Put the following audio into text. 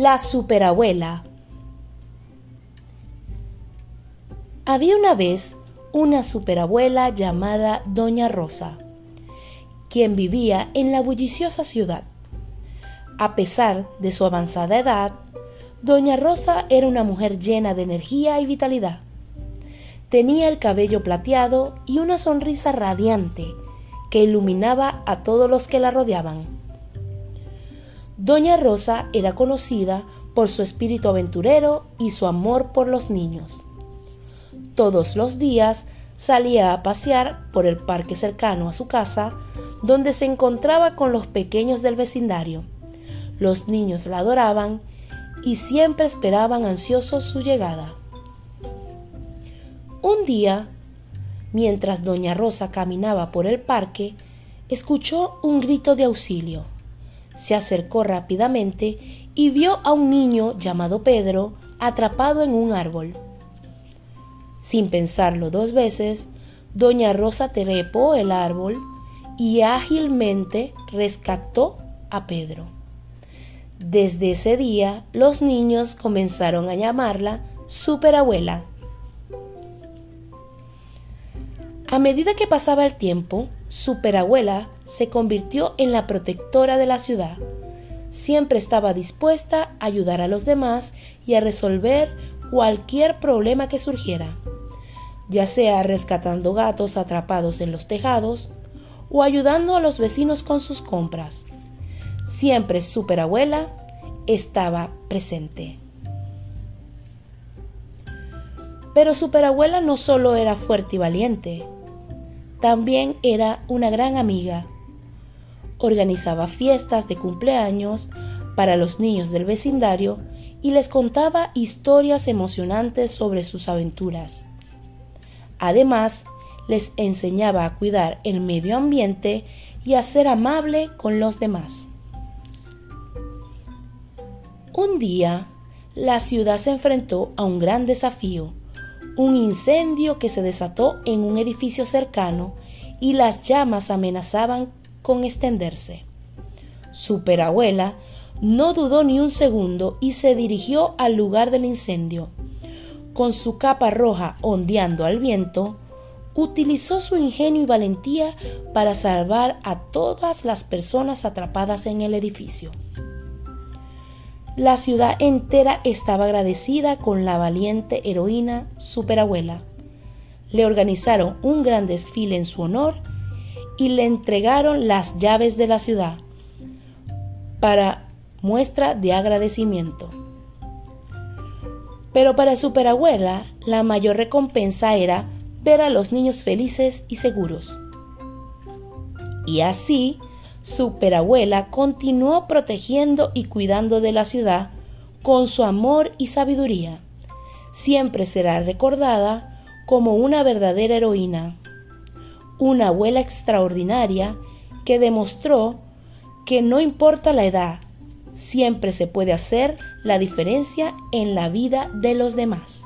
La superabuela. Había una vez una superabuela llamada Doña Rosa, quien vivía en la bulliciosa ciudad. A pesar de su avanzada edad, Doña Rosa era una mujer llena de energía y vitalidad. Tenía el cabello plateado y una sonrisa radiante que iluminaba a todos los que la rodeaban. Doña Rosa era conocida por su espíritu aventurero y su amor por los niños. Todos los días salía a pasear por el parque cercano a su casa, donde se encontraba con los pequeños del vecindario. Los niños la adoraban y siempre esperaban ansiosos su llegada. Un día, mientras doña Rosa caminaba por el parque, escuchó un grito de auxilio se acercó rápidamente y vio a un niño llamado Pedro atrapado en un árbol. Sin pensarlo dos veces, doña Rosa trepó el árbol y ágilmente rescató a Pedro. Desde ese día los niños comenzaron a llamarla superabuela. A medida que pasaba el tiempo, superabuela se convirtió en la protectora de la ciudad. Siempre estaba dispuesta a ayudar a los demás y a resolver cualquier problema que surgiera, ya sea rescatando gatos atrapados en los tejados o ayudando a los vecinos con sus compras. Siempre superabuela estaba presente. Pero superabuela no solo era fuerte y valiente, también era una gran amiga. Organizaba fiestas de cumpleaños para los niños del vecindario y les contaba historias emocionantes sobre sus aventuras. Además, les enseñaba a cuidar el medio ambiente y a ser amable con los demás. Un día, la ciudad se enfrentó a un gran desafío un incendio que se desató en un edificio cercano y las llamas amenazaban con extenderse. Superabuela no dudó ni un segundo y se dirigió al lugar del incendio. Con su capa roja ondeando al viento, utilizó su ingenio y valentía para salvar a todas las personas atrapadas en el edificio. La ciudad entera estaba agradecida con la valiente heroína superabuela. Le organizaron un gran desfile en su honor y le entregaron las llaves de la ciudad para muestra de agradecimiento. Pero para superabuela la mayor recompensa era ver a los niños felices y seguros. Y así superabuela continuó protegiendo y cuidando de la ciudad con su amor y sabiduría. Siempre será recordada como una verdadera heroína, una abuela extraordinaria que demostró que no importa la edad, siempre se puede hacer la diferencia en la vida de los demás.